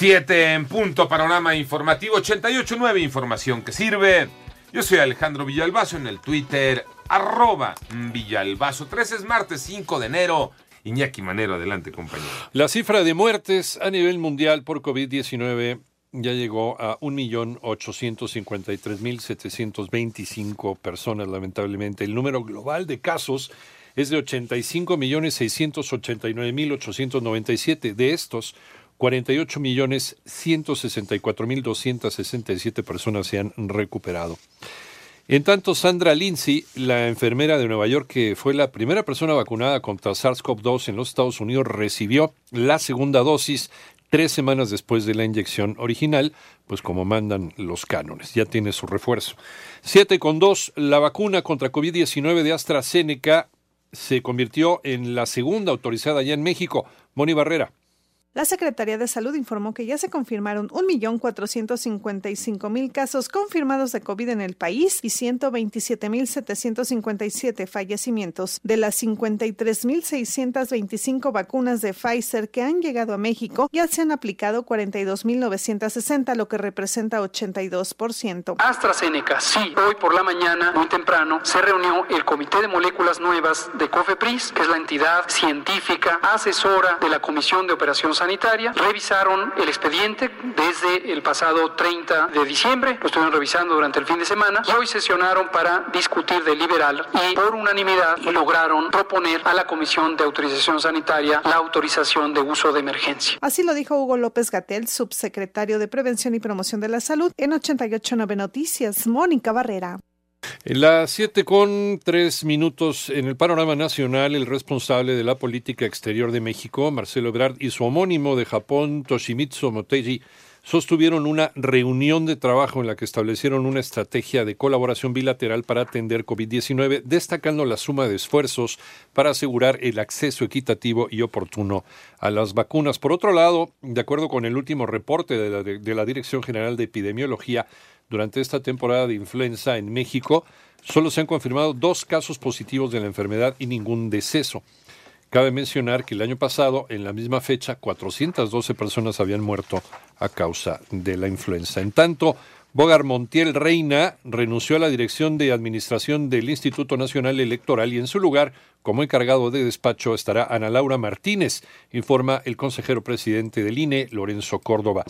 7 en punto, panorama informativo 88.9, información que sirve. Yo soy Alejandro Villalbazo en el Twitter, arroba Villalbazo. 13 es martes 5 de enero. Iñaki Manero, adelante compañero. La cifra de muertes a nivel mundial por COVID-19 ya llegó a 1.853.725 personas, lamentablemente. El número global de casos es de 85.689.897. De estos, 48.164.267 personas se han recuperado. En tanto, Sandra Lindsay, la enfermera de Nueva York que fue la primera persona vacunada contra SARS-CoV-2 en los Estados Unidos, recibió la segunda dosis tres semanas después de la inyección original, pues como mandan los cánones, ya tiene su refuerzo. Siete con dos, la vacuna contra COVID-19 de AstraZeneca se convirtió en la segunda autorizada ya en México. Moni Barrera. La Secretaría de Salud informó que ya se confirmaron 1.455.000 casos confirmados de COVID en el país y 127.757 fallecimientos. De las 53.625 vacunas de Pfizer que han llegado a México, ya se han aplicado 42.960, lo que representa 82%. AstraZeneca, sí. Hoy por la mañana, muy temprano, se reunió el Comité de Moléculas Nuevas de COFEPRIS, que es la entidad científica asesora de la Comisión de Operación Sanitaria, revisaron el expediente desde el pasado 30 de diciembre, lo estuvieron revisando durante el fin de semana y hoy sesionaron para discutir, deliberar y por unanimidad lograron proponer a la Comisión de Autorización Sanitaria la autorización de uso de emergencia. Así lo dijo Hugo López Gatel, subsecretario de Prevención y Promoción de la Salud, en 889 Noticias. Mónica Barrera. Las 7 con 3 minutos en el panorama nacional, el responsable de la política exterior de México, Marcelo Ebrard, y su homónimo de Japón, Toshimitsu Motegi, sostuvieron una reunión de trabajo en la que establecieron una estrategia de colaboración bilateral para atender COVID-19, destacando la suma de esfuerzos para asegurar el acceso equitativo y oportuno a las vacunas. Por otro lado, de acuerdo con el último reporte de la, Dirección General de Epidemiología, durante esta temporada de influenza en México, solo se han confirmado dos casos positivos de la enfermedad y ningún deceso. Cabe mencionar que el año pasado, en la misma fecha, 412 personas habían muerto a causa de la influenza. En tanto, Bogar Montiel Reina renunció a la dirección de administración del Instituto Nacional Electoral y en su lugar, como encargado de despacho, estará Ana Laura Martínez, informa el consejero presidente del INE, Lorenzo Córdoba.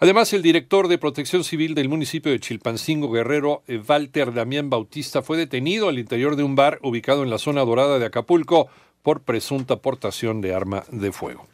Además, el director de Protección Civil del municipio de Chilpancingo Guerrero, eh, Walter Damián Bautista, fue detenido al interior de un bar ubicado en la zona dorada de Acapulco por presunta aportación de arma de fuego.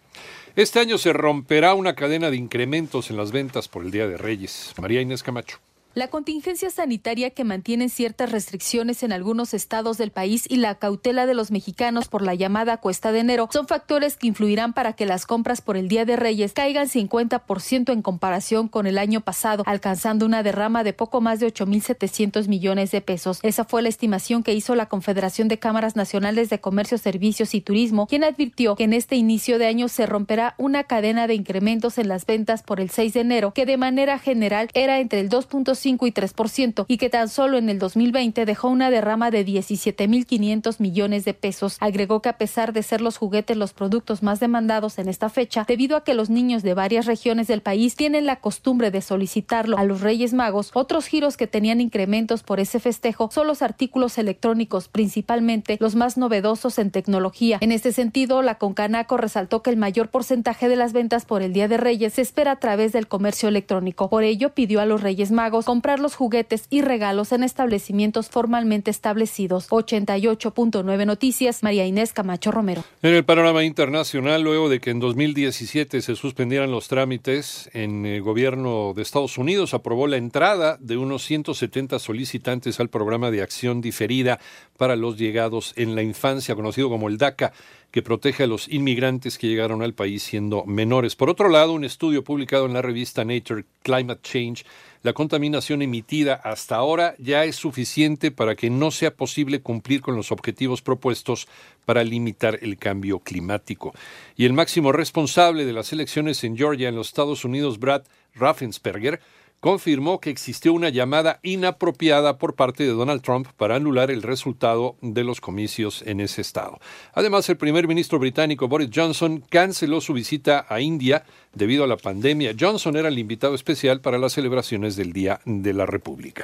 Este año se romperá una cadena de incrementos en las ventas por el Día de Reyes. María Inés Camacho. La contingencia sanitaria que mantiene ciertas restricciones en algunos estados del país y la cautela de los mexicanos por la llamada cuesta de enero son factores que influirán para que las compras por el Día de Reyes caigan 50% en comparación con el año pasado, alcanzando una derrama de poco más de 8.700 millones de pesos. Esa fue la estimación que hizo la Confederación de Cámaras Nacionales de Comercio, Servicios y Turismo, quien advirtió que en este inicio de año se romperá una cadena de incrementos en las ventas por el 6 de enero, que de manera general era entre el 2.5 y 3% y que tan solo en el 2020 dejó una derrama de 17.500 millones de pesos. Agregó que a pesar de ser los juguetes los productos más demandados en esta fecha, debido a que los niños de varias regiones del país tienen la costumbre de solicitarlo a los Reyes Magos, otros giros que tenían incrementos por ese festejo son los artículos electrónicos, principalmente los más novedosos en tecnología. En este sentido, la Concanaco resaltó que el mayor porcentaje de las ventas por el Día de Reyes se espera a través del comercio electrónico. Por ello, pidió a los Reyes Magos comprar los juguetes y regalos en establecimientos formalmente establecidos. 88.9 Noticias, María Inés Camacho Romero. En el panorama internacional, luego de que en 2017 se suspendieran los trámites, en el gobierno de Estados Unidos aprobó la entrada de unos 170 solicitantes al programa de acción diferida para los llegados en la infancia, conocido como el DACA que protege a los inmigrantes que llegaron al país siendo menores. Por otro lado, un estudio publicado en la revista Nature Climate Change la contaminación emitida hasta ahora ya es suficiente para que no sea posible cumplir con los objetivos propuestos para limitar el cambio climático. Y el máximo responsable de las elecciones en Georgia, en los Estados Unidos, Brad Raffensperger, confirmó que existió una llamada inapropiada por parte de Donald Trump para anular el resultado de los comicios en ese estado. Además, el primer ministro británico Boris Johnson canceló su visita a India debido a la pandemia. Johnson era el invitado especial para las celebraciones del Día de la República.